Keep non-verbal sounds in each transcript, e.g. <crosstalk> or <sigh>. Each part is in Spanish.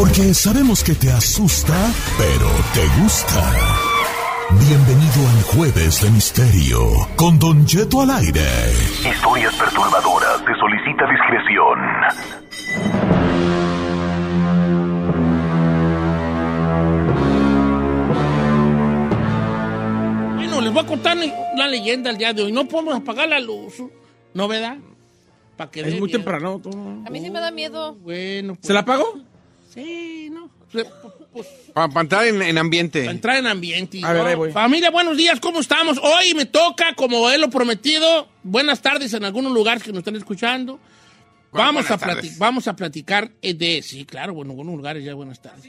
Porque sabemos que te asusta, pero te gusta. Bienvenido al Jueves de Misterio con Don Jeto al aire. Historias perturbadoras. Se solicita discreción. Bueno, les voy a contar la leyenda el día de hoy. No podemos apagar la luz. ¿No, verdad? Pa' que Es muy miedo. temprano. todo. A mí sí me da miedo. Bueno, pues, ¿Se la apagó? Sí, no. Pues, Para entrar en, en ambiente. para entrar en ambiente. A ver, ahí voy. Familia, buenos días, ¿cómo estamos? Hoy me toca, como he lo prometido, buenas tardes en algunos lugares que nos están escuchando. Vamos a, plati- vamos a platicar eh, de, sí, claro, bueno, en algunos lugares ya buenas tardes.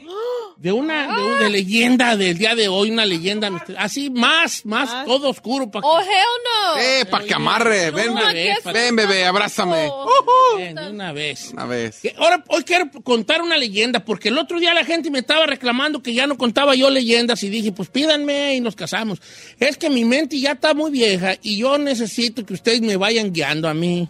De una, de, un- de leyenda del día de hoy, una leyenda así más, más todo oscuro para Oh, hell no. Eh, para que amarre. Ven, No, bebé, es ven, bebé, abrázame. de una vez. Una vez. Que Ahora, hoy quiero contar una leyenda, porque el otro día la gente me estaba reclamando que ya no contaba yo leyendas y dije, pues pídanme y nos casamos. Es que mi mente ya está muy vieja y yo necesito que ustedes me vayan guiando a mí,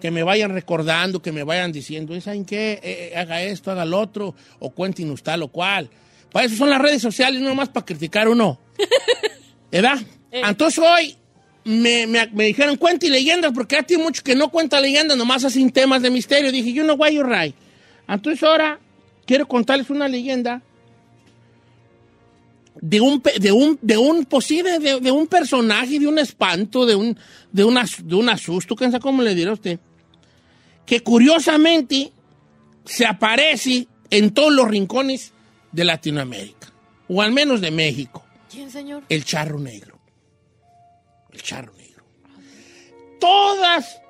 que me vayan recordando, que me vayan diciendo, "Eh, ¿saben qué? Eh, eh, haga esto, haga lo otro, o cuéntenos tal o cual. Para eso son las redes sociales, no más para criticar uno. <laughs> ¿Verdad? Entonces hoy me, me, me dijeron, cuente leyendas, porque ya tiene mucho que no cuenta leyendas, nomás hacen temas de misterio. Dije, yo no voy a right. Entonces ahora quiero contarles una leyenda de un, de un, de un posible, de, de un personaje, de un espanto, de un, de un, as- de un asusto, ¿quién sabe cómo le dirá a usted? Que curiosamente se aparece en todos los rincones de Latinoamérica, o al menos de México. ¿Quién, señor? El charro negro. El charro negro. Todas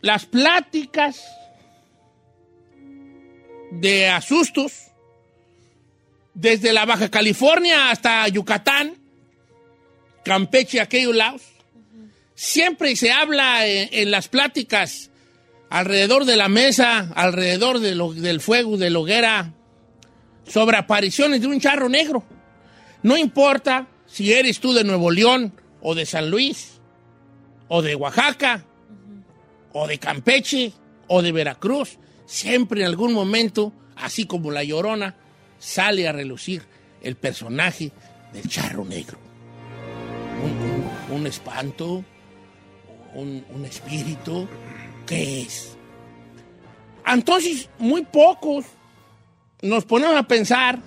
las pláticas de asustos, desde la Baja California hasta Yucatán, Campeche, aquellos lados, siempre se habla en, en las pláticas alrededor de la mesa, alrededor del fuego, de la hoguera, sobre apariciones de un charro negro. No importa si eres tú de Nuevo León o de San Luis o de Oaxaca o de Campeche o de Veracruz, siempre en algún momento, así como la llorona, sale a relucir el personaje del charro negro. Un espanto, un, un espíritu, ¿qué es? Entonces, muy pocos nos ponemos a pensar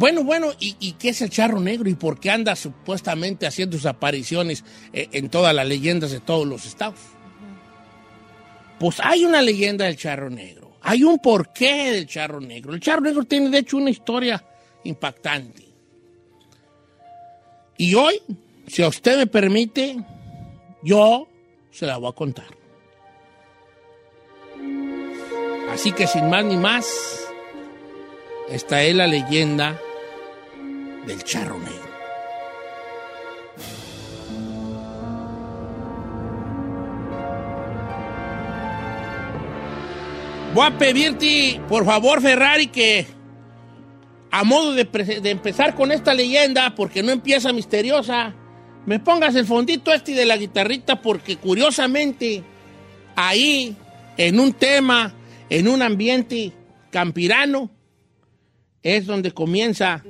bueno, bueno, ¿y, qué es el charro negro? ¿Y por qué anda supuestamente haciendo sus apariciones eh, en todas las leyendas de todos los estados? Pues hay una leyenda del charro negro. Hay un porqué del charro negro. El charro negro tiene, de hecho, una historia impactante. Y hoy, si a usted me permite, yo se la voy a contar. Así que sin más ni más, esta es la leyenda del charro negro. Voy a pedirte, por favor, Ferrari, que a modo de, empezar con esta leyenda, porque no empieza misteriosa, me pongas el fondito este de la guitarrita porque curiosamente ahí, en un tema, en un ambiente campirano, es donde comienza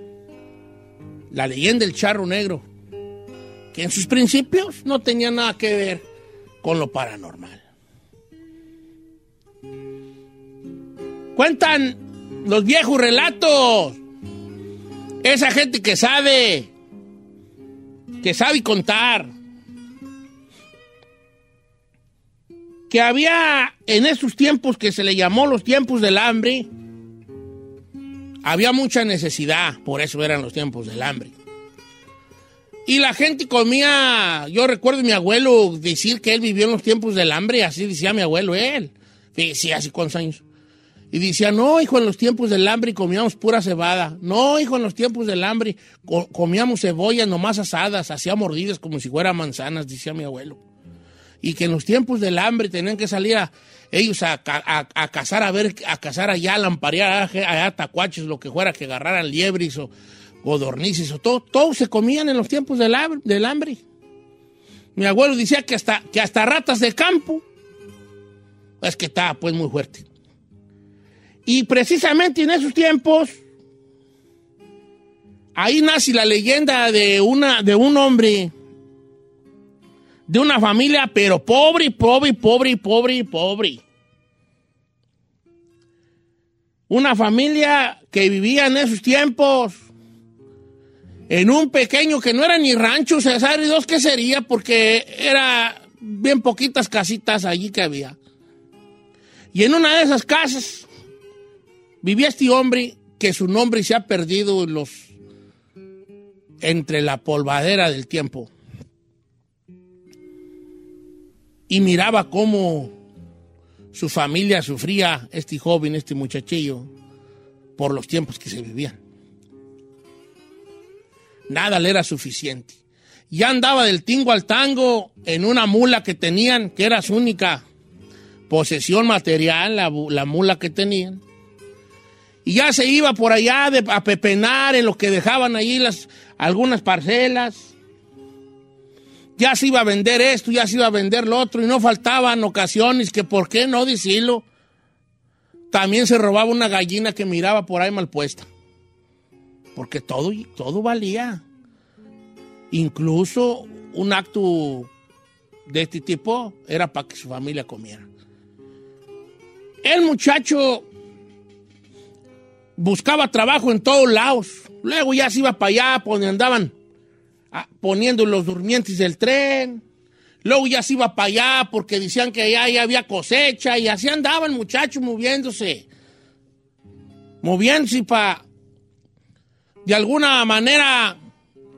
la leyenda del charro negro, que en sus principios no tenía nada que ver con lo paranormal. Cuentan los viejos relatos, esa gente que sabe que sabe contar. Que había en esos tiempos que se le llamó los tiempos del hambre, había mucha necesidad, por eso eran los tiempos del hambre. Y la gente comía, yo recuerdo a mi abuelo decir que él vivió en los tiempos del hambre, así decía mi abuelo, él. Sí, hace cuántos años. Y decía, no, hijo, en los tiempos del hambre comíamos pura cebada. No, hijo, en los tiempos del hambre co- comíamos cebollas nomás asadas, hacía mordidas como si fueran manzanas, decía mi abuelo. Y que en los tiempos del hambre tenían que salir a, ellos a, a- a cazar, a ver, a cazar allá, a lamparear allá, tacuaches, lo que fuera, que agarraran liebres o codornices o todo. Todos se comían en los tiempos del, hab- del hambre. Mi abuelo decía que hasta, que hasta ratas de campo. Es que estaba pues muy fuerte. Y precisamente en esos tiempos, ahí nace la leyenda de, una, de un hombre, de una familia, pero pobre, pobre, pobre, pobre, pobre. Una familia que vivía en esos tiempos en un pequeño que no era ni rancho, César y dos, ¿qué sería? Porque era bien poquitas casitas allí que había. Y en una de esas casas vivía este hombre que su nombre se ha perdido en los entre la polvadera del tiempo. Y miraba cómo su familia sufría, este joven, este muchachillo, por los tiempos que se vivían. Nada le era suficiente. Ya andaba del tingo al tango en una mula que tenían, que era su única posesión material, la, la mula que tenían. Ya se iba por allá de- a pepenar en lo que dejaban allí las, algunas parcelas. Ya se iba a vender esto, ya se iba a vender lo otro, y no faltaban ocasiones que, ¿por qué no decirlo? También se robaba una gallina que miraba por ahí mal puesta. Porque todo, todo valía. Incluso un acto de este tipo era para que su familia comiera. El muchacho buscaba trabajo en todos lados. Luego ya se iba para allá, donde andaban ah, poniendo los durmientes del tren. Luego ya se iba para allá porque decían que allá ya había cosecha y así andaban muchachos moviéndose. Moviéndose para de alguna manera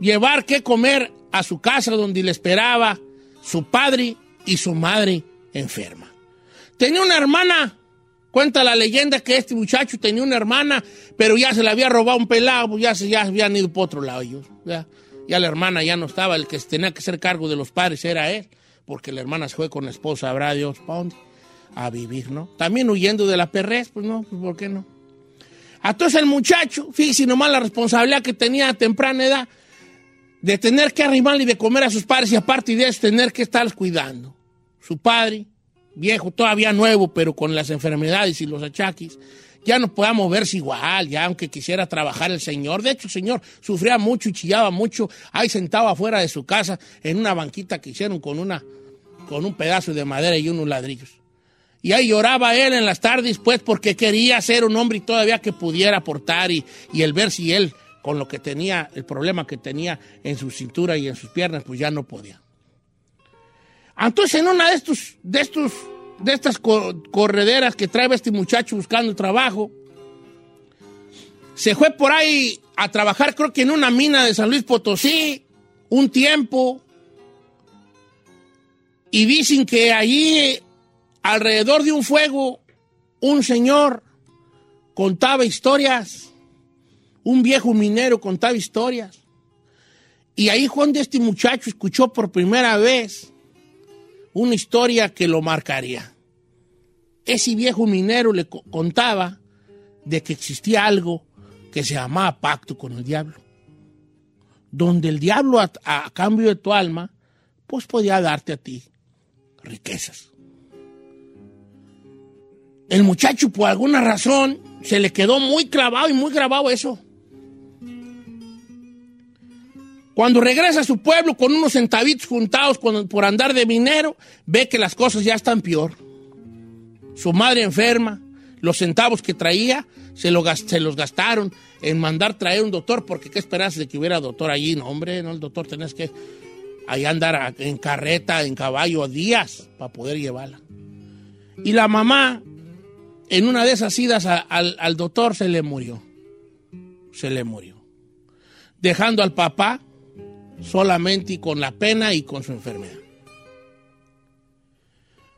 llevar qué comer a su casa donde le esperaba su padre y su madre enferma. Tenía una hermana, cuenta la leyenda que este muchacho tenía una hermana, pero ya se le había robado un pelado, ya se ya habían ido por otro lado ellos. Ya, la hermana ya no estaba, el que tenía que hacer cargo de los padres era él, porque la hermana se fue con la esposa, habrá Dios, ¿para dónde? A vivir, ¿no? También huyendo de la perrez, pues no, pues ¿por qué no? Entonces el muchacho, fíjese nomás la responsabilidad que tenía a temprana edad de tener que arrimarle y de comer a sus padres y aparte de eso tener que estarlos cuidando. Su padre, viejo, todavía nuevo, pero con las enfermedades y los achaques, ya no podía moverse igual, ya aunque quisiera trabajar el señor. De hecho, el señor sufría mucho y chillaba mucho, ahí sentado afuera de su casa en una banquita que hicieron con, una, con un pedazo de madera y unos ladrillos. Y ahí lloraba él en las tardes, pues, porque quería ser un hombre y todavía que pudiera aportar y, y el ver si él, con lo que tenía, el problema que tenía en su cintura y en sus piernas, pues ya no podía. Entonces, en una de estos, de estos, de estas co- correderas que trae este muchacho buscando trabajo, se fue por ahí a trabajar, creo que en una mina de San Luis Potosí, un tiempo, y dicen que allí, alrededor de un fuego, un señor contaba historias, un viejo minero contaba historias. Y ahí Juan de este muchacho escuchó por primera vez una historia que lo marcaría. Ese viejo minero le co- contaba de que existía algo que se llamaba pacto con el diablo, donde el diablo a, a cambio de tu alma, pues podía darte a ti riquezas. El muchacho por alguna razón se le quedó muy clavado y muy grabado eso. Cuando regresa a su pueblo con unos centavitos juntados por andar de minero, ve que las cosas ya están peor. Su madre enferma, Los centavos que traía se, los gastaron en mandar traer un doctor, porque qué esperanza de que hubiera doctor allí. No, hombre, no, el doctor tenés que ahí andar en carreta, en caballo, días para poder llevarla. Y la mamá, en una de esas idas al doctor, se le murió. Se le murió. Dejando al papá solamente con la pena y con su enfermedad.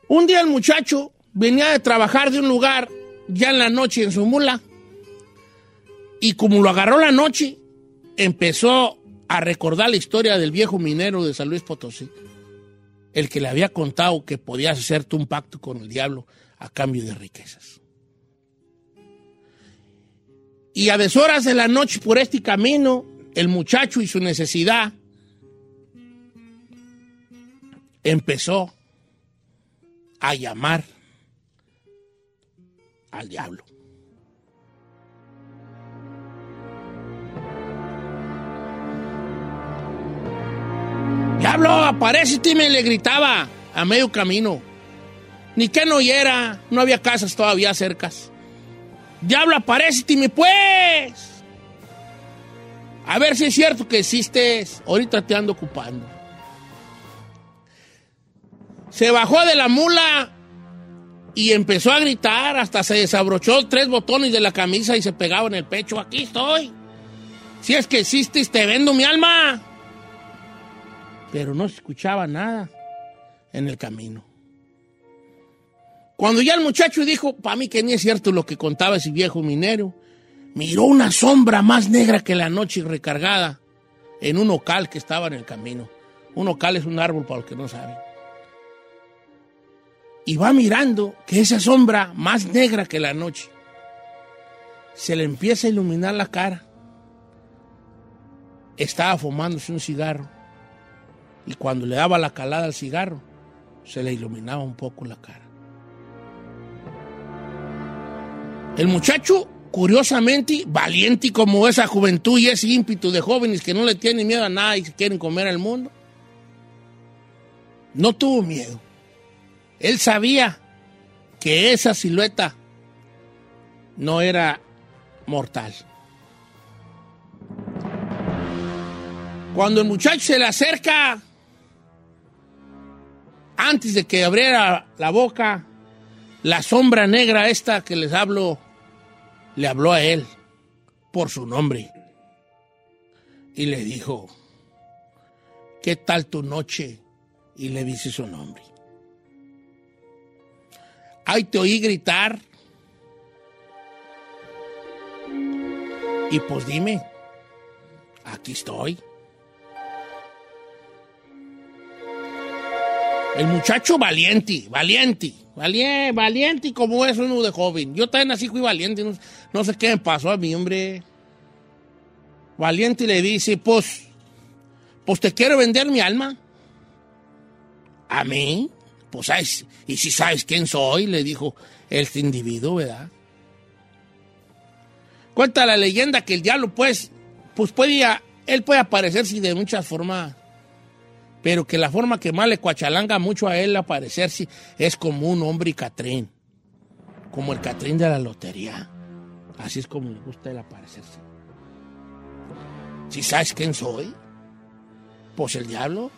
Un día el muchacho venía de trabajar de un lugar ya en la noche en su mula y como lo agarró la noche, empezó a recordar la historia del viejo minero de San Luis Potosí, el que le había contado que podías hacerte un pacto con el diablo a cambio de riquezas. Y a deshoras de la noche por este camino, el muchacho y su necesidad empezó a llamar al diablo. Diablo, aparece me le gritaba a medio camino. Ni que no oyera, no había casas todavía cercas. Diablo, aparece me pues. A ver si es cierto que existes. Ahorita te ando ocupando. Se bajó de la mula y empezó a gritar, hasta se desabrochó tres botones de la camisa y se pegaba en el pecho. Aquí estoy. Si es que existes, te vendo mi alma. Pero no se escuchaba nada en el camino. Cuando ya el muchacho dijo, para mí que ni es cierto lo que contaba ese viejo minero, miró una sombra más negra que la noche recargada en un ocal que estaba en el camino. Un ocal es un árbol para los que no saben y va mirando que esa sombra más negra que la noche se le empieza a iluminar la cara. Estaba fumándose un cigarro y cuando le daba la calada al cigarro se le iluminaba un poco la cara. El muchacho, curiosamente, valiente como esa juventud y ese ímpetu de jóvenes que no le tienen miedo a nada y quieren comer al mundo, no tuvo miedo. Él sabía que esa silueta no era mortal. Cuando el muchacho se le acerca, antes de que abriera la boca, la sombra negra esta que les hablo, le habló a él por su nombre. Y le dijo, ¿qué tal tu noche? Y le dice su nombre. Ay, te oí gritar. Y pues dime, aquí estoy. El muchacho valiente, valiente, valiente, valiente como es uno de joven. Yo también así fui valiente, no, no sé qué me pasó a mí, hombre. Valiente le dice, pues, pues te quiero vender mi alma. ¿A mí? Pues, ¿sabes? ¿y si sabes quién soy? Le dijo este individuo, ¿verdad? Cuenta la leyenda que el diablo, pues, pues puede, él puede aparecerse de muchas formas, pero que la forma que más le cuachalanga mucho a él aparecerse es como un hombre Catrín, como el Catrín de la lotería. Así es como le gusta él aparecerse. ¿Si sabes quién soy? Pues el diablo.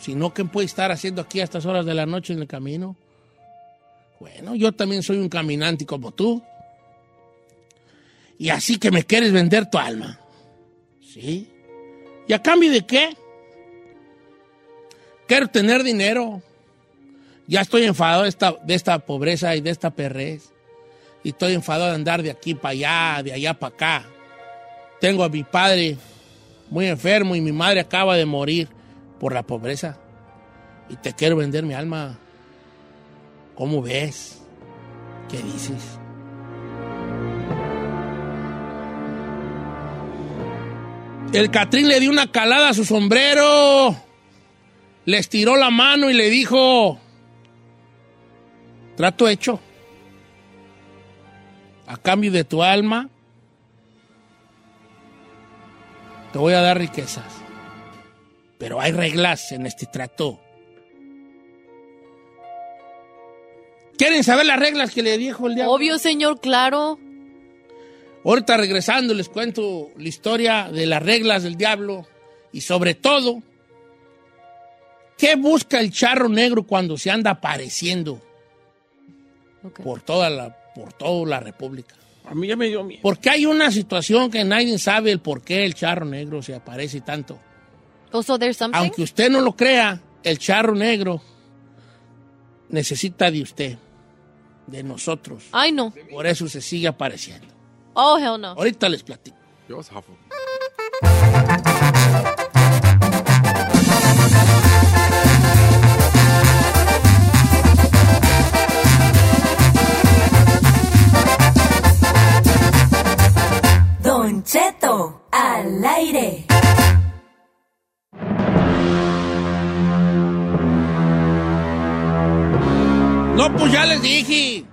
Si no, ¿qué puede estar haciendo aquí a estas horas de la noche en el camino? Bueno, yo también soy un caminante como tú. Y así que me quieres vender tu alma. ¿Sí? ¿Y a cambio de qué? Quiero tener dinero. Ya estoy enfadado de esta, de esta pobreza y de esta perrez. Y estoy enfadado de andar de aquí para allá, de allá para acá. Tengo a mi padre muy enfermo y mi madre acaba de morir por la pobreza. Y te quiero vender mi alma. ¿Cómo ves? ¿Qué dices? El Catrín le dio una calada a su sombrero. Le estiró la mano y le dijo, trato hecho. A cambio de tu alma, te voy a dar riquezas. Pero hay reglas en este trato. ¿Quieren saber las reglas que le dijo el diablo? Obvio, señor, claro. Ahorita regresando les cuento la historia de las reglas del diablo y sobre todo, ¿qué busca el charro negro cuando se anda apareciendo por toda la, por toda la República? A mí ya me dio miedo. Porque hay una situación que nadie sabe el por qué el charro negro se aparece tanto. Oh, so there's something? Aunque usted no lo crea, el charro negro necesita de usted, de nosotros. Ay, no. Por eso se sigue apareciendo. Oh, hell no. Ahorita les platico. Yo zafo. Don Cheto, al aire. No, pues ya les dije.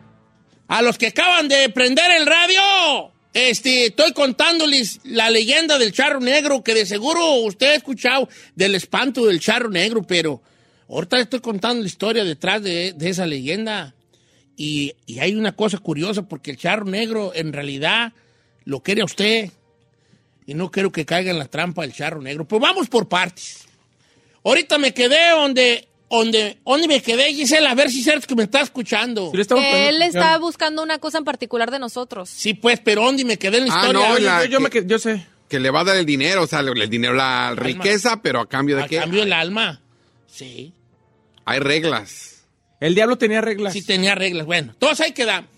A los que acaban de prender el radio, este, estoy contándoles la leyenda del charro negro, que de seguro usted ha escuchado del espanto del charro negro, pero ahorita estoy contando la historia detrás de, esa leyenda. Y, hay una cosa curiosa, porque el charro negro en realidad lo quiere a usted. Y no quiero que caiga en la trampa del charro negro. Pues vamos por partes. Ahorita me quedé donde, donde, donde me quedé, Gisela, a ver si es cierto que me está escuchando. Sí, él está buscando una cosa en particular de nosotros. Sí, pues, pero ¿dónde me quedé en la Ah, historia? no, la- yo, yo me que- qued- yo sé. Que le va a dar el dinero, o sea, el dinero, la riqueza, pero a cambio de a qué? cambio del alma. Sí, Hay reglas. El diablo tenía reglas. sí tenía reglas. Bueno, todos ahí quedamos.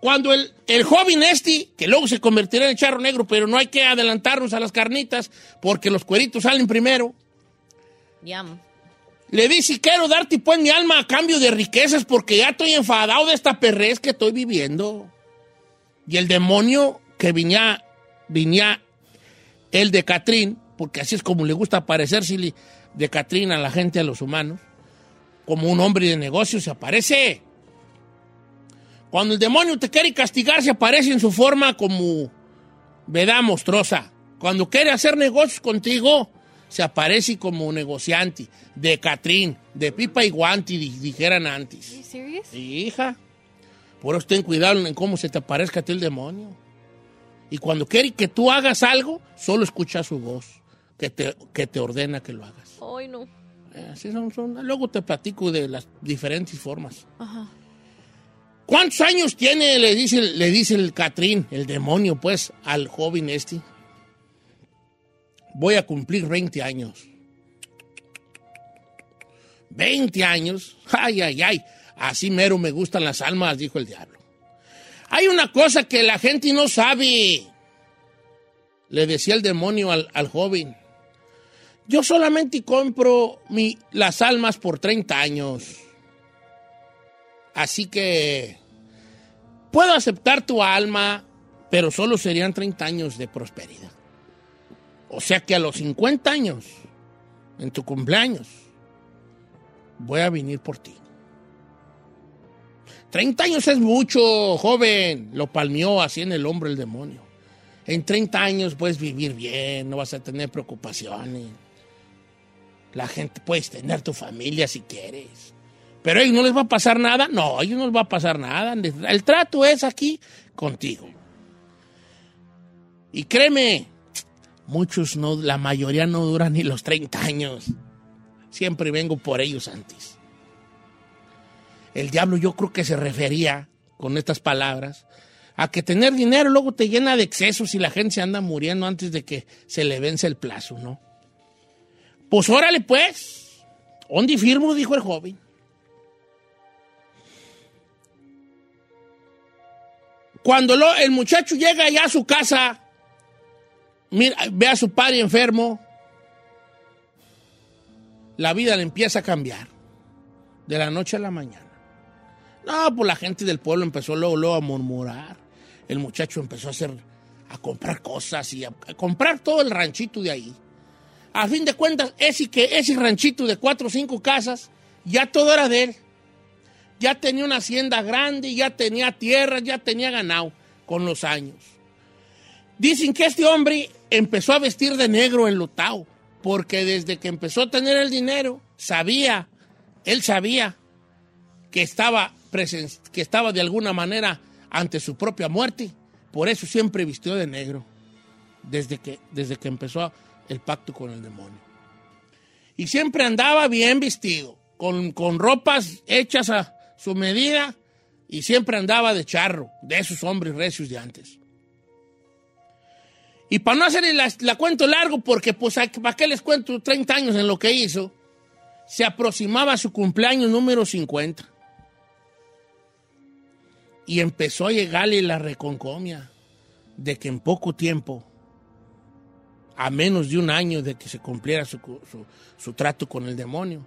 Cuando el, el joven este, que luego se convertirá en el charro negro, pero no hay que adelantarnos a las carnitas, porque los cueritos salen primero, Yum. Le dice, quiero darte pues mi alma a cambio de riquezas, porque ya estoy enfadado de esta perrez que estoy viviendo. Y el demonio que venía, venía el de Catrín, porque así es como le gusta parecerse de Catrín a la gente, a los humanos, como un hombre de negocios, se aparece. Cuando el demonio te quiere castigar, se aparece en su forma como veda monstruosa. Cuando quiere hacer negocios contigo, se aparece como negociante, de Catrín, de pipa y guanti, di- dijeran antes. Serious? Sí, hija. Por eso ten cuidado en cómo se te aparezca a ti el demonio. Y cuando quiere que tú hagas algo, solo escucha su voz, que te, que te ordena que lo hagas. Ay, no. Eh, Así son, son- Luego te platico de las diferentes formas. Ajá. ¿Cuántos años tiene, le dice, le dice el Catrín, el demonio, pues, al joven este? Voy a cumplir 20 años. 20 años. Ay, ay, ay. Así mero me gustan las almas, dijo el diablo. Hay una cosa que la gente no sabe. Le decía el demonio al, al joven. Yo solamente compro mi- las almas por 30 años. Así que puedo aceptar tu alma, pero solo serían 30 años de prosperidad. O sea que a los 50 años, en tu cumpleaños, voy a venir por ti. 30 años es mucho, joven. Lo palmeó así en el hombro el demonio. En 30 años puedes vivir bien, no vas a tener preocupaciones. La gente, puedes tener tu familia si quieres. Pero a ellos no les va a pasar nada. No, a ellos no les va a pasar nada. El trato es aquí contigo. Y créeme, muchos no, la mayoría no duran ni los 30 años. Siempre vengo por ellos antes. El diablo yo creo que se refería con estas palabras a que tener dinero luego te llena de excesos y la gente se anda muriendo antes de que se le vence el plazo, ¿no? Pues órale pues, ¿dónde firmo? dijo el joven. Cuando lo- el muchacho llega ya a su casa, mira, ve a su padre enfermo, la vida le empieza a cambiar de la noche a la mañana. No, pues la gente del pueblo empezó luego, a murmurar. El muchacho empezó a hacer, a comprar cosas y a, a comprar todo el ranchito de ahí. A fin de cuentas, ese, que, ese ranchito de cuatro o cinco casas, ya todo era de él. Ya tenía una hacienda grande, ya tenía tierra, ya tenía ganado con los años. Dicen que este hombre empezó a vestir de negro en Lutao, porque desde que empezó a tener el dinero, sabía, él sabía que estaba que estaba de alguna manera ante su propia muerte. Por eso siempre vistió de negro, desde que, desde que empezó el pacto con el demonio. Y siempre andaba bien vestido, con, con ropas hechas a su medida, y siempre andaba de charro, de esos hombres recios de antes. Y para no hacer la, cuento largo, porque pues para qué les cuento 30 años en lo que hizo, se aproximaba su cumpleaños número 50. Y empezó a llegarle la reconcomia de que en poco tiempo, a menos de un año de que se cumpliera su, su- su trato con el demonio,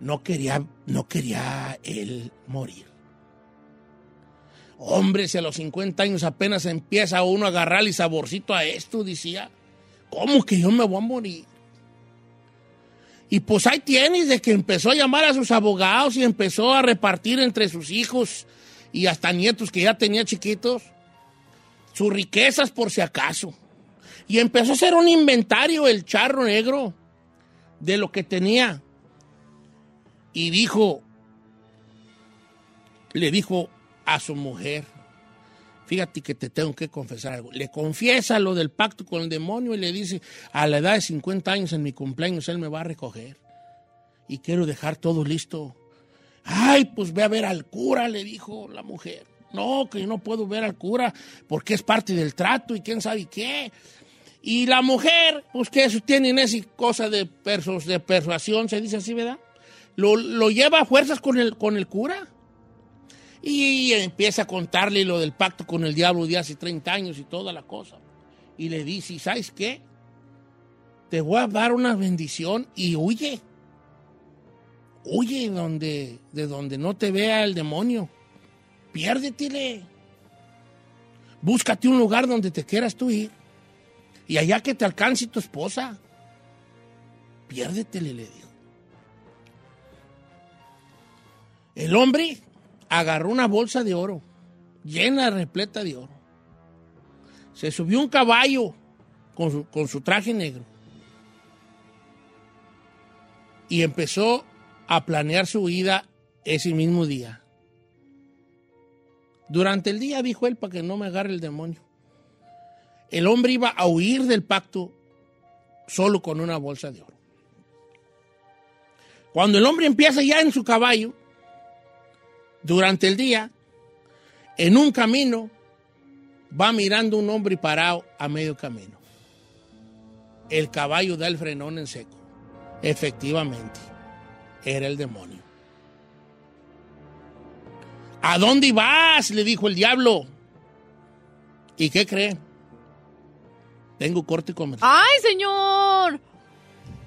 no quería, no quería él morir. Hombre, si a los 50 años apenas empieza uno a agarrarle saborcito a esto, decía, ¿cómo que yo me voy a morir? Y pues ahí tienes de que empezó a llamar a sus abogados y empezó a repartir entre sus hijos y hasta nietos que ya tenía chiquitos sus riquezas por si acaso. Y empezó a hacer un inventario el charro negro de lo que tenía. Y dijo, le dijo a su mujer, fíjate que te tengo que confesar algo. Le confiesa lo del pacto con el demonio y le dice, a la edad de 50 años en mi cumpleaños él me va a recoger. Y quiero dejar todo listo. Ay, pues ve a ver al cura, le dijo la mujer. No, que yo no puedo ver al cura porque es parte del trato y quién sabe qué. Y la mujer, pues que eso tienen esa cosa de, persos, de persuasión, se dice así, ¿verdad? Lo, lo lleva a fuerzas con el, con el cura. Y empieza a contarle lo del pacto con el diablo de hace 30 años y toda la cosa. Y le dice, ¿sabes qué? Te voy a dar una bendición y huye. Huye donde, de donde no te vea el demonio. Piérdetele. Búscate un lugar donde te quieras tú ir. Y allá que te alcance tu esposa. Piérdetele, le dijo. El hombre agarró una bolsa de oro, llena, repleta de oro. Se subió un caballo con su, con su traje negro. Y empezó a planear su huida ese mismo día. Durante el día, dijo él, para que no me agarre el demonio. El hombre iba a huir del pacto solo con una bolsa de oro. Cuando el hombre empieza ya en su caballo, durante el día, en un camino, va mirando un hombre parado a medio camino. El caballo da el frenón en seco. Efectivamente, era el demonio. ¿A dónde vas? le dijo el diablo. ¿Y qué creen? Tengo corte comercial. ¡Ay, señor!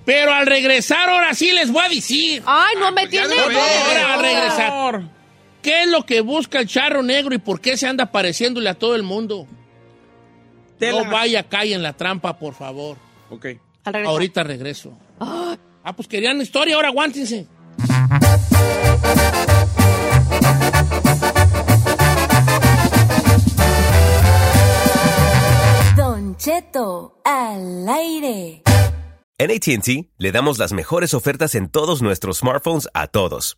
Pero al regresar, ahora sí les voy a decir. ¡Ay, no me pues tiene! Ahora al regresar. ¿Qué es lo que busca el charro negro y por qué se anda pareciéndole a todo el mundo? Tela. No vaya, cae en la trampa, por favor. Ok. Ahorita regreso. Ah, pues querían historia, ahora aguántense. Don Cheto al aire. En ATT le damos las mejores ofertas en todos nuestros smartphones a todos.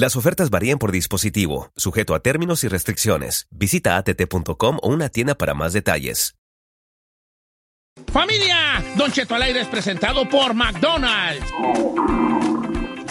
Las ofertas varían por dispositivo, sujeto a términos y restricciones. Visita att.com o una tienda para más detalles. Familia, Don Cheto al aire es presentado por McDonald's.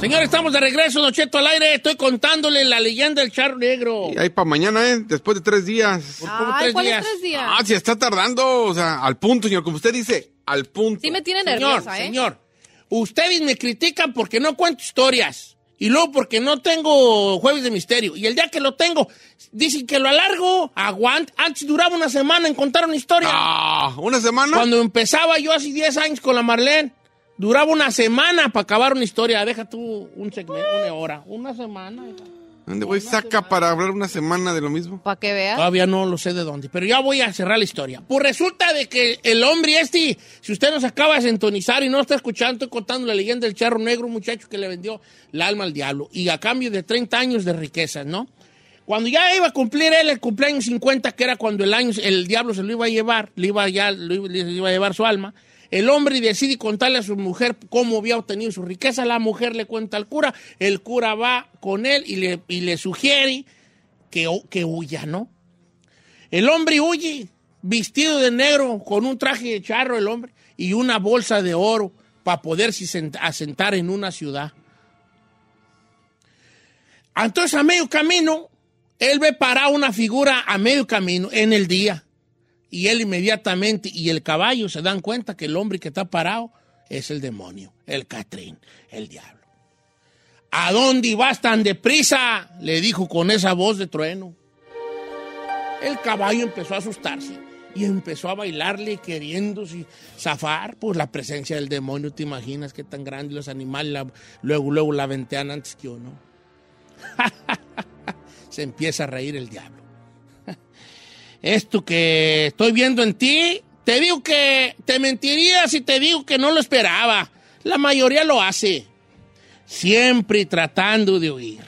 Señor, estamos de regreso, Don Cheto al aire. Estoy contándole la leyenda del charro negro. Y ahí para mañana, ¿eh? Después de tres días. Por Ay, tres ¿cuáles días. tres días? Ah, si está tardando, o sea, al punto, señor. Como usted dice, al punto. Sí me tiene Señor, nerviosa, ¿eh? señor, ustedes me critican porque no cuento historias. Y luego porque no tengo jueves de misterio. Y el día que lo tengo, dicen que lo alargo. Aguant. Antes duraba una semana en contar una historia. Ah, ¿una semana? Cuando empezaba yo hace 10 años con la Marlene, duraba una semana para acabar una historia. Deja tú un segmento, una hora. Una semana. ¿Dónde voy? Saca para hablar una semana de lo mismo. Para que veas. Todavía no lo sé de dónde, pero ya voy a cerrar la historia. Pues resulta de que el hombre este, si usted nos acaba de sintonizar y no está escuchando, estoy contando la leyenda del charro negro, un muchacho que le vendió el alma al diablo, y a cambio de 30 años de riquezas, ¿no? Cuando ya iba a cumplir él el cumpleaños 50, que era cuando el año, el diablo se lo iba a llevar, le iba, ya, lo iba- le iba a llevar su alma, el hombre decide contarle a su mujer cómo había obtenido su riqueza. La mujer le cuenta al cura. El cura va con él y le, sugiere que, que huya, ¿no? El hombre huye, vestido de negro, con un traje de charro el hombre y una bolsa de oro para poderse sent- asentar en una ciudad. Entonces, a medio camino, él ve parar una figura a medio camino en el día. Y él inmediatamente y el caballo se dan cuenta que el hombre que está parado es el demonio, el Catrín, el diablo. ¿A dónde vas tan deprisa? Le dijo con esa voz de trueno. El caballo empezó a asustarse y empezó a bailarle queriéndose zafar por la presencia del demonio. ¿Te imaginas qué tan grande los animales luego, luego la ventean antes que uno? <laughs> Se empieza a reír el diablo. Esto que estoy viendo en ti, te digo que te mentiría si te digo que no lo esperaba. La mayoría lo hace, siempre tratando de huir.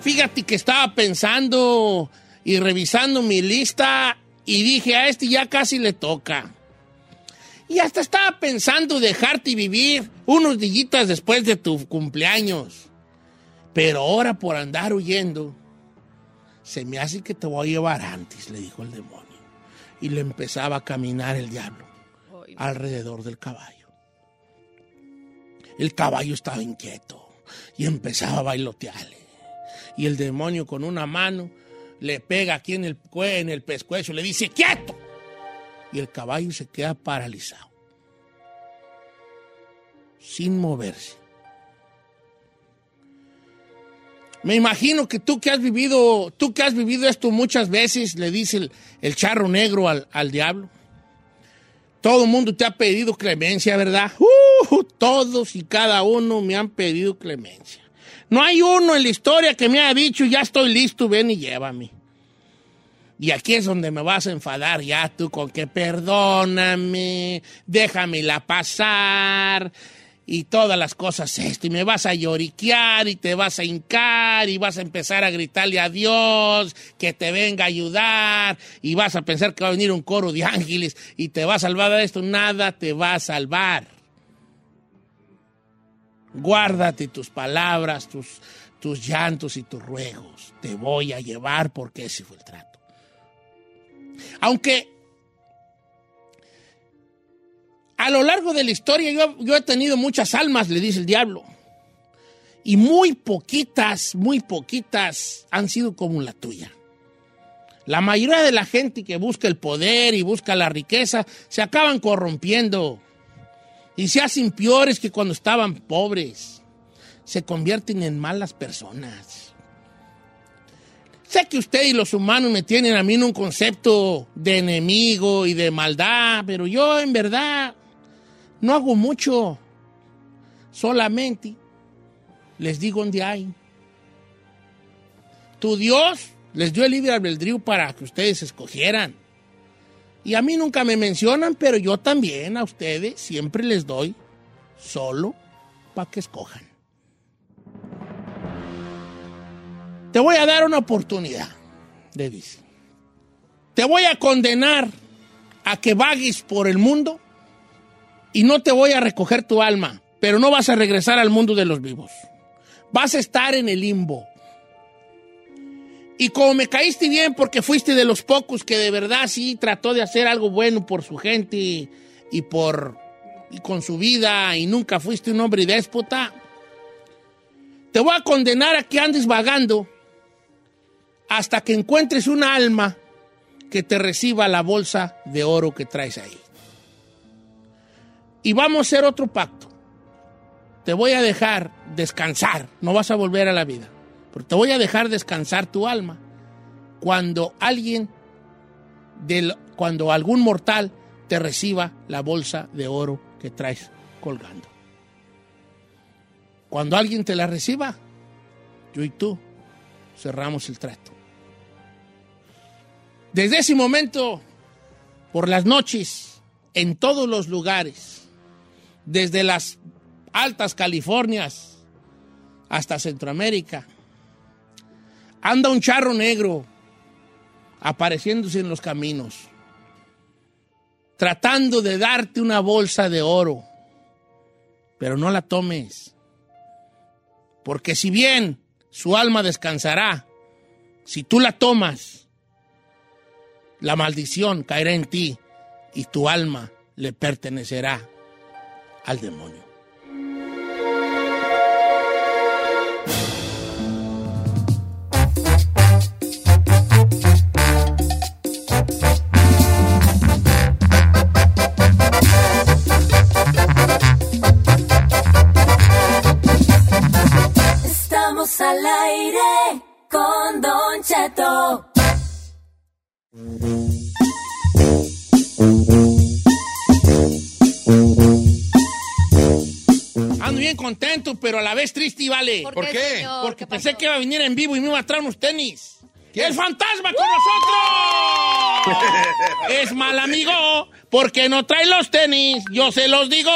Fíjate que estaba pensando y revisando mi lista y dije, a este ya casi le toca. Y hasta estaba pensando dejarte vivir unos días después de tu cumpleaños. Pero ahora por andar huyendo, se me hace que te voy a llevar antes, le dijo el demonio. Y le empezaba a caminar el diablo alrededor del caballo. El caballo estaba inquieto y empezaba a bailotearle. Y el demonio con una mano le pega aquí en el, en el pescuezo, le dice, ¡quieto! Y el caballo se queda paralizado, sin moverse. Me imagino que tú que has vivido, tú que has vivido esto muchas veces, le dice el, el charro negro al, al diablo. Todo el mundo te ha pedido clemencia, ¿verdad? Uh, todos y cada uno me han pedido clemencia. No hay uno en la historia que me haya dicho, ya estoy listo, ven y llévame. Y aquí es donde me vas a enfadar ya tú con que perdóname, déjamela pasar y todas las cosas esto. Y me vas a lloriquear y te vas a hincar y vas a empezar a gritarle a Dios que te venga a ayudar y vas a pensar que va a venir un coro de ángeles y te va a salvar de esto. Nada te va a salvar. Guárdate tus palabras, tus, tus llantos y tus ruegos. Te voy a llevar porque ese fue el trato. Aunque a lo largo de la historia yo, he tenido muchas almas, le dice el diablo. Y muy poquitas, muy poquitas han sido como la tuya. La mayoría de la gente que busca el poder y busca la riqueza se acaban corrompiendo y se hacen peores que cuando estaban pobres. Se convierten en malas personas. Sé que usted y los humanos me tienen a mí en un concepto de enemigo y de maldad, pero yo en verdad no hago mucho. Solamente les digo dónde hay. Tu Dios les dio el libre albedrío para que ustedes escogieran. Y a mí nunca me mencionan, pero yo también a ustedes siempre les doy solo para que escojan. Te voy a dar una oportunidad, le. Te voy a condenar a que vagues por el mundo y no te voy a recoger tu alma, pero no vas a regresar al mundo de los vivos. Vas a estar en el limbo. Y como me caíste bien porque fuiste de los pocos que de verdad sí trató de hacer algo bueno por su gente y por y con su vida y nunca fuiste un hombre déspota, te voy a condenar a que andes vagando hasta que encuentres una alma que te reciba la bolsa de oro que traes ahí. Y vamos a hacer otro pacto. Te voy a dejar descansar, no vas a volver a la vida, pero te voy a dejar descansar tu alma cuando alguien, del, cuando algún mortal te reciba la bolsa de oro que traes colgando. Cuando alguien te la reciba, yo y tú cerramos el trato. Desde ese momento, por las noches, en todos los lugares, desde las altas Californias hasta Centroamérica, anda un charro negro apareciéndose en los caminos, tratando de darte una bolsa de oro, pero no la tomes, porque si bien su alma descansará, si tú la tomas, la maldición caerá en ti y tu alma le pertenecerá al demonio. Estamos al aire con Don Cheto. Contento, pero a la vez triste y vale. ¿Por, ¿Por qué, qué? señor? Porque ¿Qué pensé que iba a venir en vivo y me iba a traer unos tenis. ¡El fantasma con nosotros! <laughs> es mal amigo, porque no trae los tenis. Yo se los digo,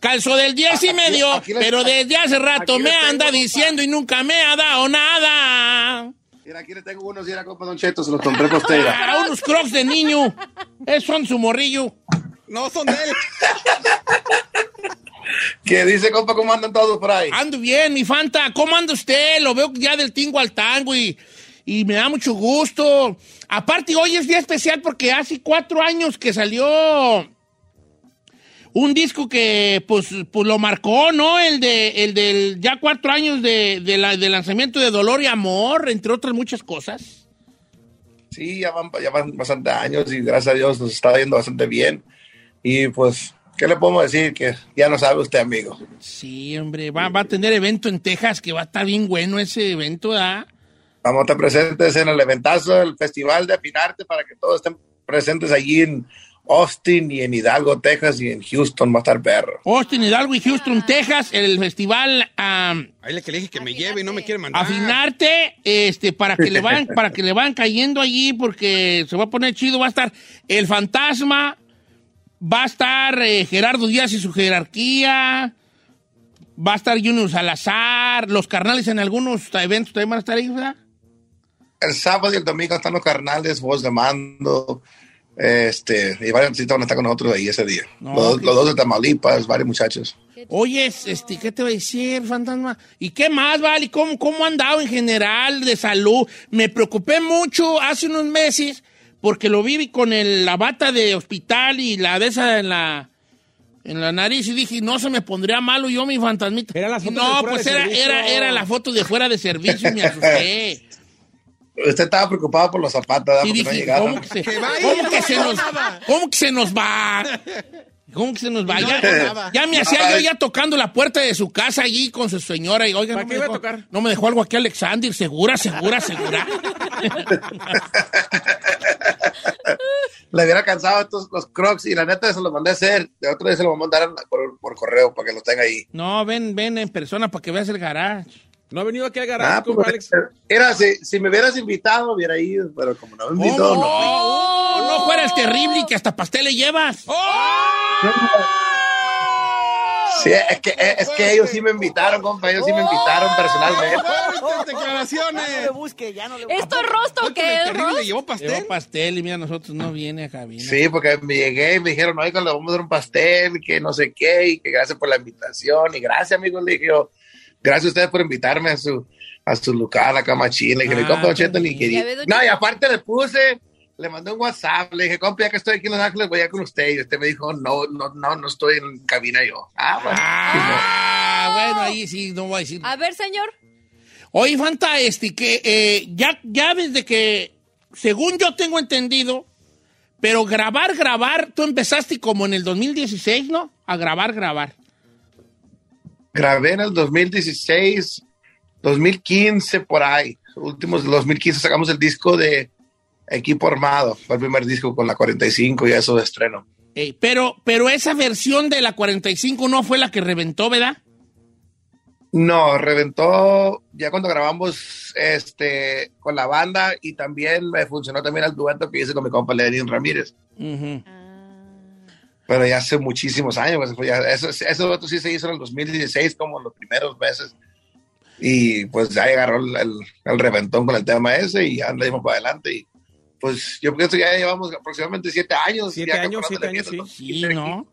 calzo del 10 y medio, aquí les- pero desde hace rato me tengo, anda compa. diciendo y nunca me ha dado nada. Mira, aquí le tengo unos y era compa Don Cheto, se los compré para. Ah, unos crocs de niño. Esos son su morrillo. No son de él. <laughs> <laughs> ¿Qué dice, compa? ¿Cómo andan todos por ahí? Ando bien, mi Fanta. ¿Cómo anda usted? Lo veo ya del tingo al tango y, y me da mucho gusto. Aparte, hoy es día especial porque hace cuatro años que salió un disco que pues, pues lo marcó, ¿no? El de el del ya cuatro años de, de la- del lanzamiento de Dolor y Amor, entre otras muchas cosas. Sí, ya van, ya van bastante años y gracias a Dios nos está yendo bastante bien. Y pues, ¿qué le podemos decir? Que ya no sabe usted, amigo. Sí, hombre, va, va a tener evento en Texas que va a estar bien bueno ese evento, ¿verdad? Vamos a estar presentes en el eventazo del Festival de Afinarte para que todos estén presentes allí en Austin y en Hidalgo, Texas y en Houston va a estar perro. Austin, Hidalgo y Houston, Texas, el festival am, Ahí le que le dije que me lleve y no me quiere mandar. Afinarte, este, para que le van, <laughs> para que le van cayendo allí, porque se va a poner chido, va a estar el fantasma, va a estar eh, Gerardo Díaz y su jerarquía, va a estar Junior Salazar, los carnales en algunos eventos también van a estar ahí, ¿verdad? El sábado y el domingo están los carnales, voz de mando, este, y varios artistas van a estar con nosotros ahí ese día. No, los, dos de Tamaulipas, varios muchachos. Oye, este, ¿qué te voy a decir, fantasma? ¿Y qué más, vale? ¿Cómo, ¿Cómo ha andado en general de salud? Me preocupé mucho hace unos meses porque lo vi con el- la bata de hospital y la de esa en la, en la nariz y dije, no se me pondría malo yo mi fantasmita. Eran las fotos de no, fuera pues de era, servicio. era, era la foto de fuera de servicio y me asusté. Usted estaba preocupado por los zapatos, ¿verdad? Y Porque no. ¿cómo que, se, ¿cómo que se nos. ¿Cómo que se nos va? ¿Cómo que se nos va? No Ya, me hacía yo ya tocando la puerta de su casa allí con su señora y oiga, ¿Para no qué me, iba a tocar? no me dejó algo aquí Alexander, segura, segura, segura. <laughs> Le hubiera cansado estos los crocs y la neta se los mandé a hacer. De otro día se los voy a mandar por, por correo para que los tenga ahí. No, ven, ven en persona para que veas el garage. No ha venido aquí al garaje, Ah, compa pues, Alex. Era, si, si me hubieras invitado, hubiera ido, pero como no me Oh, invitó, no, no. oh, no fuera el terrible y que hasta pastel le llevas. Sí, es que, es que ellos sí me invitaron, compa, ellos sí me invitaron personalmente. ¡Fuertes <laughs> declaraciones! busque, ya no le ¿Esto es rostro o ¿Fue que qué es terrible rostro? le llevó pastel? Llevó pastel y mira, nosotros no viene a cabina. Sí, porque me llegué y me dijeron, oiga, le vamos a dar un pastel, que no sé qué, y que gracias por la invitación. Y gracias, amigos, le dije yo, gracias a ustedes por invitarme a su, a su lugar, acá machín. Le dije, Ah, mi compa Cheto, ni quería. Ya No, y aparte le puse, le mandé un WhatsApp, le dije, compa, ya que estoy aquí en Los Ángeles, voy a ir con usted. Y usted me dijo, no, no, no, no estoy en cabina yo. Ah, bueno. Ah, bueno, ahí sí, no voy a decir. A ver, señor. Oye, Fanta, este, que eh, ya, ya desde que, según yo tengo entendido, pero grabar, grabar, tú empezaste como en el 2016, ¿no? A grabar, grabar. Grabé en el 2016, 2015, por ahí. Últimos del 2015 sacamos el disco de Equipo Armado. Fue el primer disco con la 45 y eso de estreno. Eh, pero, pero esa versión de la 45 no fue la que reventó, ¿verdad? No, reventó ya cuando grabamos este con la banda y también me funcionó también el dueto que hice con mi compa Lenin Ramírez. Pero ya hace muchísimos años, pues, ya- eso, dueto sí se hizo en el 2016, como los primeros meses. Y pues ya agarró el, el- el reventón con el tema ese y ya le dimos para adelante. Y pues yo pienso que ya llevamos aproximadamente siete años. Siete ya años, siete años, Sí, ¿no?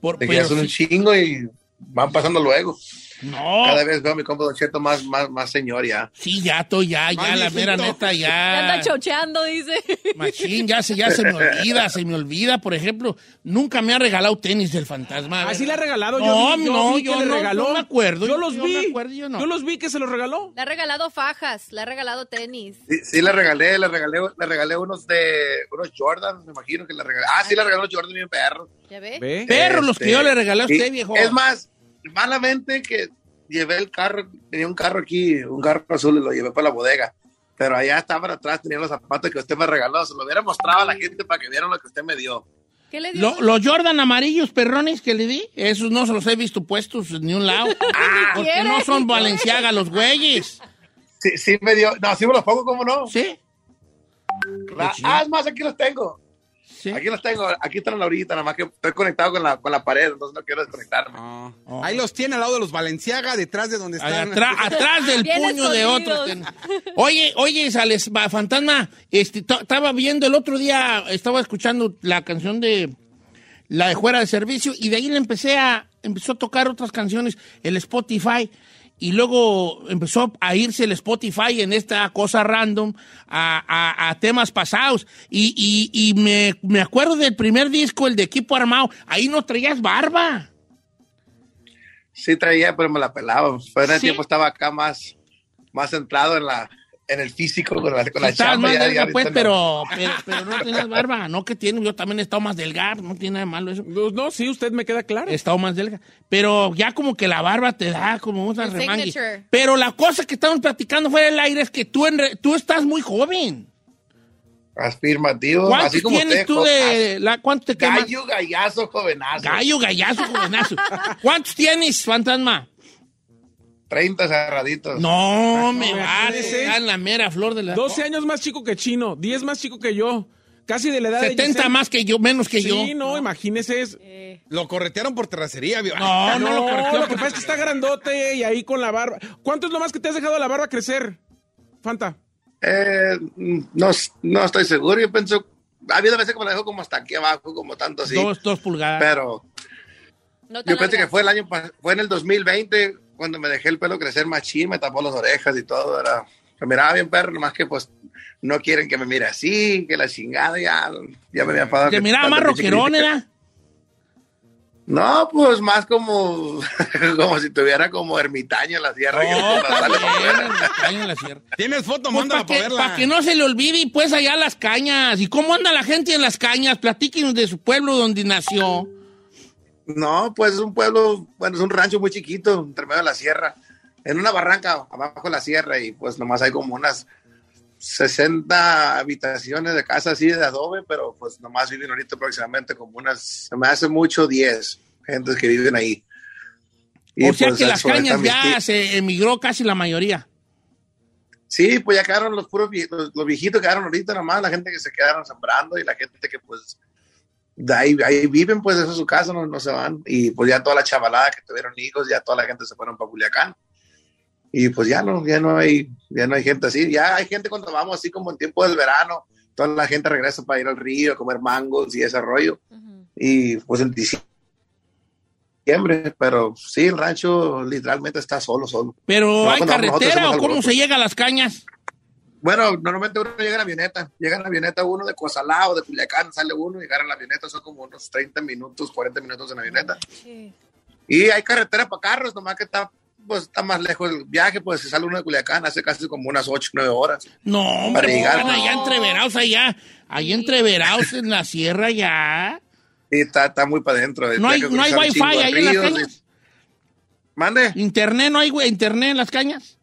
Por, ya pero son un sí- chingo y van pasando luego. No. Cada vez veo a mi compa Don Cheto más, más, más señor ya. Sí, ya, estoy ya, ya, la mera neta, Ya <laughs> ya. anda chocheando, dice. Machín, ya se, ya se me olvida, se me olvida. Por ejemplo, nunca me ha regalado tenis del fantasma. Así le ha regalado. No, yo vi, yo no, vi que yo le no, regaló. no me acuerdo. Yo los Yo vi. me acuerdo, yo no. los vi que se los regaló. Le ha regalado fajas, le ha regalado tenis. Sí, sí le regalé, le regalé, le regalé unos de unos Jordan, me imagino que le regalé. Ah, sí le regaló Jordan bien perro. ¿Ya ve? ¿Ve? Perros los Este, que yo le regalé a usted, y- viejo. Es más, malamente que llevé el carro, tenía un carro aquí, un carro azul y lo llevé para la bodega. Pero allá estaban atrás, tenía los zapatos que usted me regaló. Se lo hubiera mostrado a la gente para que vieran lo que usted me dio. ¿Qué le dio? Lo- los Jordan amarillos perrones que le di, esos no se los he visto puestos en ni un lado. <laughs> Ah, porque quiere, no son. Valenciaga los güeyes. Sí, sí me dio. No, sí me los pongo, ¿cómo no? ¿Sí? La- ah, es más, aquí los tengo. Sí. Aquí los tengo. Aquí están ahorita, nada más que estoy conectado con la, con la pared, entonces no quiero desconectarme. Ah. Oh. Ahí los tiene al lado de los Valenciaga, detrás de donde están. atrás, <laughs> atrás del puño de otro. Oye, oye, Sales, va, fantasma, este, estaba viendo el otro día, estaba escuchando la canción de la de fuera de servicio y de ahí le empecé a, empezó a tocar otras canciones, el Spotify. Y luego empezó a irse el Spotify en esta cosa random a, a- a temas pasados. Y, y- y me, me acuerdo del primer disco, el de Equipo Armado. Ahí no traías barba. Sí traía, pero me la pelaba. Pero en el ¿Sí? tiempo estaba acá más, más centrado en la en el físico, con la, con la chamba. más ya- pues, no. pero, pero, pero no tenías barba. No que tiene, yo también he estado más delgado, no tiene nada de malo eso. No, no, sí, usted me queda claro. He estado más delgado. Pero ya como que la barba te da como un El remangue. Pero la cosa que estamos platicando fuera del aire es que tú, en re- tú estás muy joven. Afirmativo, ¿Cuántos así como tienes usted. tú de... La, ¿Cuánto te quemas? Gallo, gallazo, jovenazo. Gallo, gallazo, jovenazo. <laughs> ¿Cuántos tienes, fantasma? 30 cerraditos. No, me no, va imagínese. a la mera flor de la... 12 años más chico que Chino, 10 más chico que yo. Casi de la edad de 70 Giselle. más que yo, menos que yo. Sí, no, imagínese. es- Lo corretearon por terracería, vio. No, no, No, lo corrigió. lo que pasa es que está grandote y ahí con la barba. ¿Cuánto es lo más que te has dejado la barba crecer? Fanta. Eh, no, no estoy seguro. Yo pienso. Ha habido veces que me la dejo como hasta aquí abajo, como tanto así. Dos, dos pulgadas. Pero No yo pensé que fue el año fue en el 2020 cuando me dejé el pelo crecer machín, me tapó las orejas y todo. Era, me miraba bien perro, nomás que pues no quieren que me mire así, que la chingada ya, ya me había enfadado. Te que miraba más roquerón. ¿era? No, pues más como, <laughs> como si tuviera como ermitaño en la sierra. No, bien, afuera. en la sierra. Tienes foto, Pues mándala para para verla. que no se le olvide, y pues allá las cañas. ¿Y cómo anda la gente en las cañas? Platíquenos de su pueblo donde nació. No, pues es un pueblo, bueno, es un rancho muy chiquito, entre medio de la sierra, en una barranca abajo de la sierra y pues nomás hay como unas 60 habitaciones de casa así de adobe, pero pues nomás viven ahorita aproximadamente como unas, se me hace mucho 10 gentes que viven ahí. Y, o sea pues, que las cañas ya se emigró casi la mayoría. Sí, pues ya quedaron los puros los, los viejitos quedaron ahorita nomás, la gente que se quedaron sembrando y la gente que pues de ahí, ahí viven, pues eso es su casa, no, no se van. Y pues ya toda la chavalada que tuvieron hijos, ya toda la gente se fueron para Culiacán. Y pues ya no, ya no hay, ya no hay gente así. Ya hay gente cuando vamos así como en tiempo del verano, toda la gente regresa para ir al río, a comer mangos y ese rollo. Y pues en diciembre, pero sí, el rancho literalmente está solo, solo. Pero No, ¿hay nosotros carretera o cómo se llega a las cañas? Bueno, normalmente uno llega en avioneta. Llega en avioneta uno de Cosalá o de Culiacán, sale uno y agarra la avioneta. Son como unos 30 minutos, 40 minutos en avioneta. Y hay carretera para carros, nomás que está pues está más lejos el viaje, pues si sale uno de Culiacán, hace casi como unas 8, 9 horas. No, hombre, Para llegar. están allá entreverados allá. Ahí entreverados en la sierra ya. Sí, está, está muy para adentro. No hay, no hay wifi ahí en las ríos, cañas. y- Mande. Internet, no hay güey, internet en las cañas.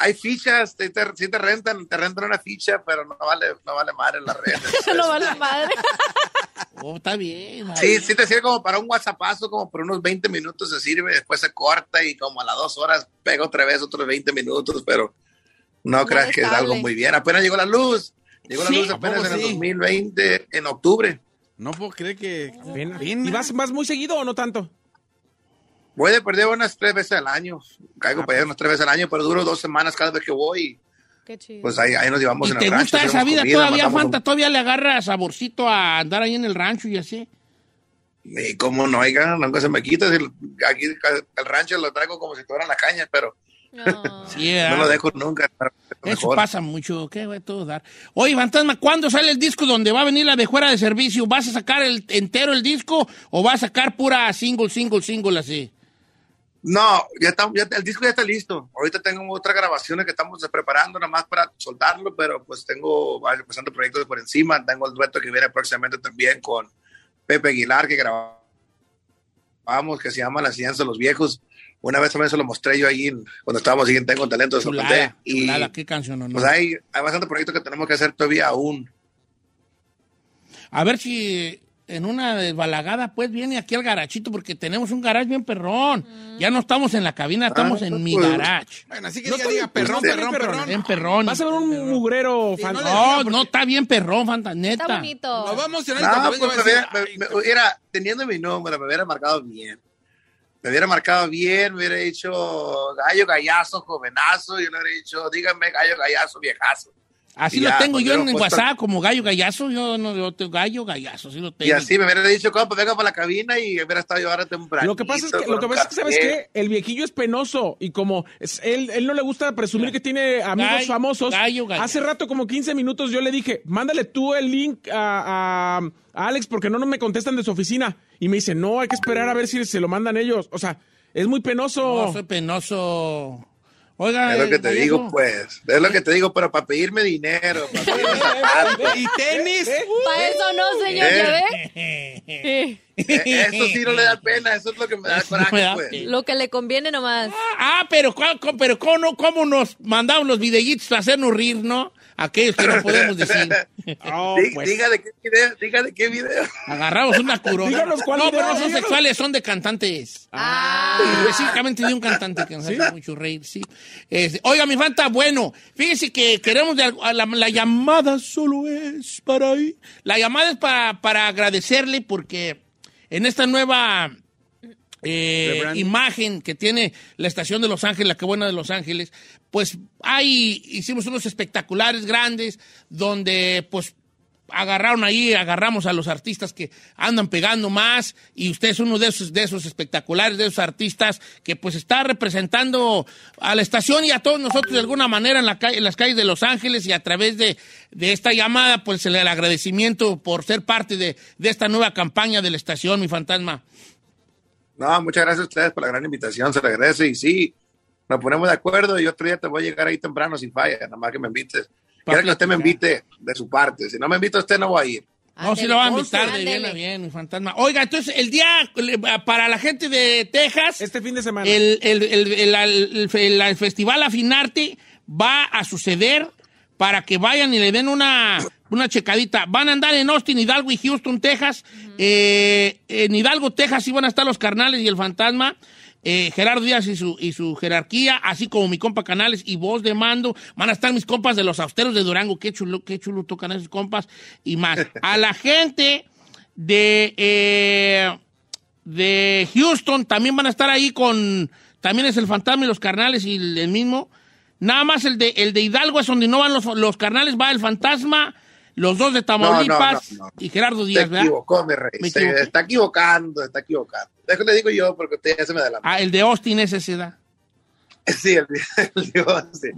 Hay fichas, te, te, sí te rentan, te rentan una ficha, pero no vale, no vale madre la red. <laughs> no vale madre. <laughs> Oh, está bien. Sí, sí te sirve como para un WhatsAppazo, como por unos 20 minutos se sirve, después se corta y como a las dos horas pega otra vez otros 20 minutos, pero no creas que es algo muy bien. Apenas llegó la luz, llegó la Sí, luz ¿a apenas en el sí? 2020, en octubre. No puedo creer que. Pena. Pena. ¿Y vas, vas muy seguido o no tanto? Voy de perder unas tres veces al año, caigo para allá unas tres veces al año, pero duro dos semanas cada vez que voy Qué chido. pues ahí, ahí nos llevamos ¿Y en te el rancho. gusta esa vida comida, todavía, Fanta? ¿Todavía le agarra saborcito a andar ahí en el rancho y así? un- Y cómo no, oiga, nunca se me quita, aquí el rancho lo traigo como si fueran las cañas, pero No. Sí, no lo dejo nunca. pero Eso mejor. pasa mucho, ¿qué voy a todo dar? Oye, Fantasma, ¿cuándo sale el disco donde va a venir la de fuera de servicio? ¿Vas a sacar el entero el disco o vas a sacar pura single, single, single así? No, ya está, ya, el disco ya está listo. Ahorita tengo otras grabaciones que estamos preparando nada más para soltarlo, pero pues tengo varios pasando proyectos por encima. Tengo el dueto que viene próximamente también con Pepe Aguilar que grabamos, que se llama La enseñanza de los viejos. Una vez también se lo mostré yo ahí cuando estábamos en Tengo Talento. se lo Chulada, conté. y chulada, qué canción, ¿no? pues hay, hay bastante proyectos que tenemos que hacer todavía aún. A ver si en una desbalagada pues viene aquí al garachito porque tenemos un garage bien perrón. Ya no estamos en la cabina, estamos Ah, en mi pues. garage. Bueno, así que No diga, diga, perrón, perrón, perrón. perrón. Bien perrón. Vas a ver un mugrero fan- no No, porque- no, está bien perrón, Fanta, Está bonito. Nos va a emocionar y No, pues me a hubiera, me- "Ay, me hubiera- teniendo mi número, me hubiera marcado bien. Me hubiera marcado bien, me hubiera dicho gallo, gallazo, jovenazo, y yo le hubiera dicho, dígame gallo, gallazo, viejazo. Así lo tengo pues, yo en WhatsApp como gallo gallazo. Yo no yo tengo gallo gallazo, sí lo tengo. Y así me hubiera dicho, compa, venga para la cabina y hubiera estado yo ahora temprano. Lo que pasa es que, lo que, pasa es que ¿sabes qué? El viejillo es penoso y como es- él, él no le gusta presumir que tiene amigos Gallo, famosos, gallo, gallo. hace rato, como 15 minutos, yo le dije, mándale tú el link a, a- a Alex porque no, no me contestan de su oficina. Y me dice, no, hay que esperar a ver si se lo mandan ellos. O sea, es muy penoso. No, soy penoso. Oiga, Es lo que eh, te digo, pues. Es lo que te digo, pero para pedirme dinero, para pedirme <laughs> zapatos. ¿Y tenis? Para eso no, señor, ¿ya ve? eh, Eso sí no le da pena, eso es lo que me da no coraje, pues. pena. Lo que le conviene nomás. Ah, pero, ¿cuál- cómo- pero ¿cómo, cómo nos mandamos los videitos para hacernos rir, no? Aquellos que no podemos decir. <laughs> Oh, pues. Diga de qué video, diga de qué video. Agarramos una curona. Díganos cuál no, video, pero no son díganos. sexuales, son de cantantes. Ah. Específicamente de un cantante que nos hace mucho reír, sí. Este, oiga, mi Fanta, bueno, fíjese que queremos de a la, la llamada solo es para ahí. La llamada es para, para agradecerle porque en esta nueva eh, imagen que tiene la estación de Los Ángeles, la que buena de Los Ángeles, pues ahí hicimos unos espectaculares grandes donde pues agarraron ahí, agarramos a los artistas que andan pegando más y usted es uno de esos, de esos espectaculares, de esos artistas que pues está representando a la estación y a todos nosotros de alguna manera en, la calle, en las calles de Los Ángeles y a través de, de esta llamada pues el, agradecimiento por ser parte de, de esta nueva campaña de la estación, mi fantasma. No, muchas gracias a ustedes por la gran invitación, se le agradece y sí, nos ponemos de acuerdo y otro día te voy a llegar ahí temprano sin falla, nada más que me invites. Quiero que usted me invite de su parte, si no me invita usted no voy a ir. No, si lo va a invitar de bien a bien, mi fantasma. Oiga, entonces, el día, para la gente de Texas, Este fin de semana. el, el, el, el- el- el- el Festival Afinarte va a suceder para que vayan y le den una, una checadita. Van a andar en Austin, Hidalgo y Houston, Texas. Eh, en Hidalgo, Texas, sí van a estar los carnales y el fantasma. Eh, Gerardo Díaz y su, y su jerarquía, así como mi compa Canales y voz de mando. Van a estar mis compas de los austeros de Durango. Qué chulo, qué chulo tocan esos compas. Y más. A la gente de, eh, de Houston también van a estar ahí con. También es el fantasma y los carnales y el, mismo. Nada más el de, el de Hidalgo es donde no van los, los carnales, va el fantasma, los dos de Tamaulipas no, no. y Gerardo Se Díaz, ¿verdad? equivocó, mi rey. Me Se está equivocando, está equivocando. Déjale digo yo porque usted ya se me adelantó. Ah, el de Austin es ese, ¿verdad? <laughs> Sí, el, el de Austin.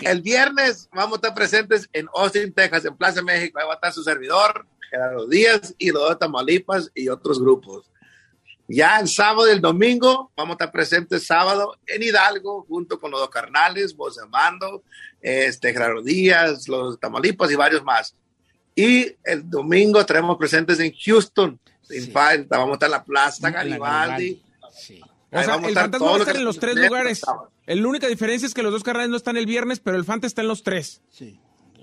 El viernes vamos a estar presentes en Austin, Texas, en Plaza México. Ahí va a estar su servidor, Gerardo Díaz, y los de Tamaulipas y otros grupos. Ya el sábado y el domingo vamos a estar presentes sábado en Hidalgo junto con los dos carnales, Voz de Mando, este, Gerardo Díaz, los Tamaulipas y varios más. Y el domingo estaremos presentes en Houston, sin falta. Vamos a estar en la Plaza Garibaldi. O Ahí sea, vamos a el estar fantasma va todos a estar en los tres lugares. La única diferencia es que los dos carnales no están el viernes, pero el Fanta está en los tres. Sí.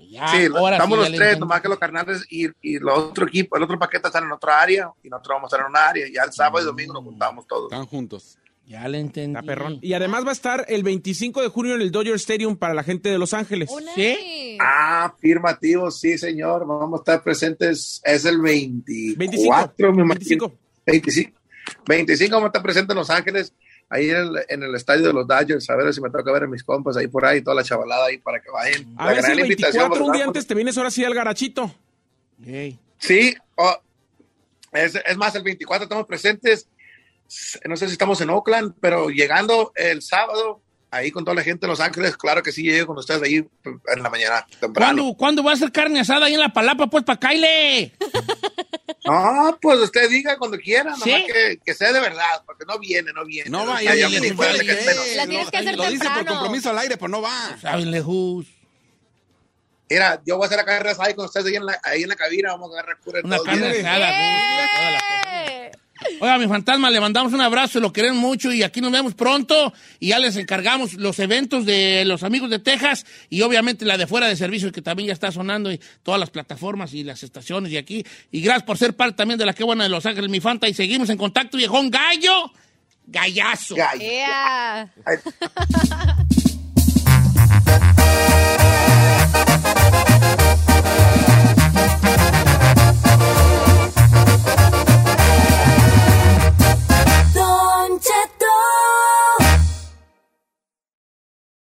sí, ahora estamos sí, ya los tres, nomás que los carnales y, y los otro equipo, el otro paquete están en otra área y nosotros vamos a estar en una área. Ya el sábado y domingo nos juntamos todos. Están juntos. Ya le entendí. Está perrón. Y además va a estar el 25 de junio en el Dodger Stadium para la gente de Los Ángeles. ¿Sí? Ah, afirmativo, sí, señor. Vamos a estar presentes. Es el 24, me imagino. 25. 25 vamos a estar presentes en Los Ángeles, ahí en el, en el estadio de los Dodgers. A ver si me toca ver a mis compas ahí por ahí, toda la chavalada ahí para que vayan. A La ver si gran el invitación, 24, un día antes, te vienes ahora sí al garachito. Sí, oh, es, es más, el 24 estamos presentes. No sé si estamos en Oakland, pero llegando el sábado, ahí con toda la gente de Los Ángeles, claro que sí, llego con ustedes ahí en la mañana temprano. ¿Cuándo, ¿Cuándo va a ser carne asada ahí en la palapa? Pues para Kyle. <laughs> No, pues usted diga cuando quiera, ¿Sí? nomás que, que sea de verdad, porque no viene, no viene. No va, ya. La tienes que hacer Lo dice por compromiso al aire, pues no va. Saben lejos. Mira, yo voy a hacer la carrera asada ahí con ustedes ahí en la, ahí en la cabina, vamos a agarrar cura Una todos carne asada. gusto, toda la cosa. Oiga, mi fantasma, le mandamos un abrazo, lo queremos mucho y aquí nos vemos pronto y ya les encargamos los eventos de los amigos de Texas y obviamente la de fuera de servicio que también ya está sonando y todas las plataformas y las estaciones y aquí. Y gracias por ser parte también de la que buena de Los Ángeles, mi fanta, y seguimos en contacto, viejón gallo, gallazo. Gallo. Ea. <laughs>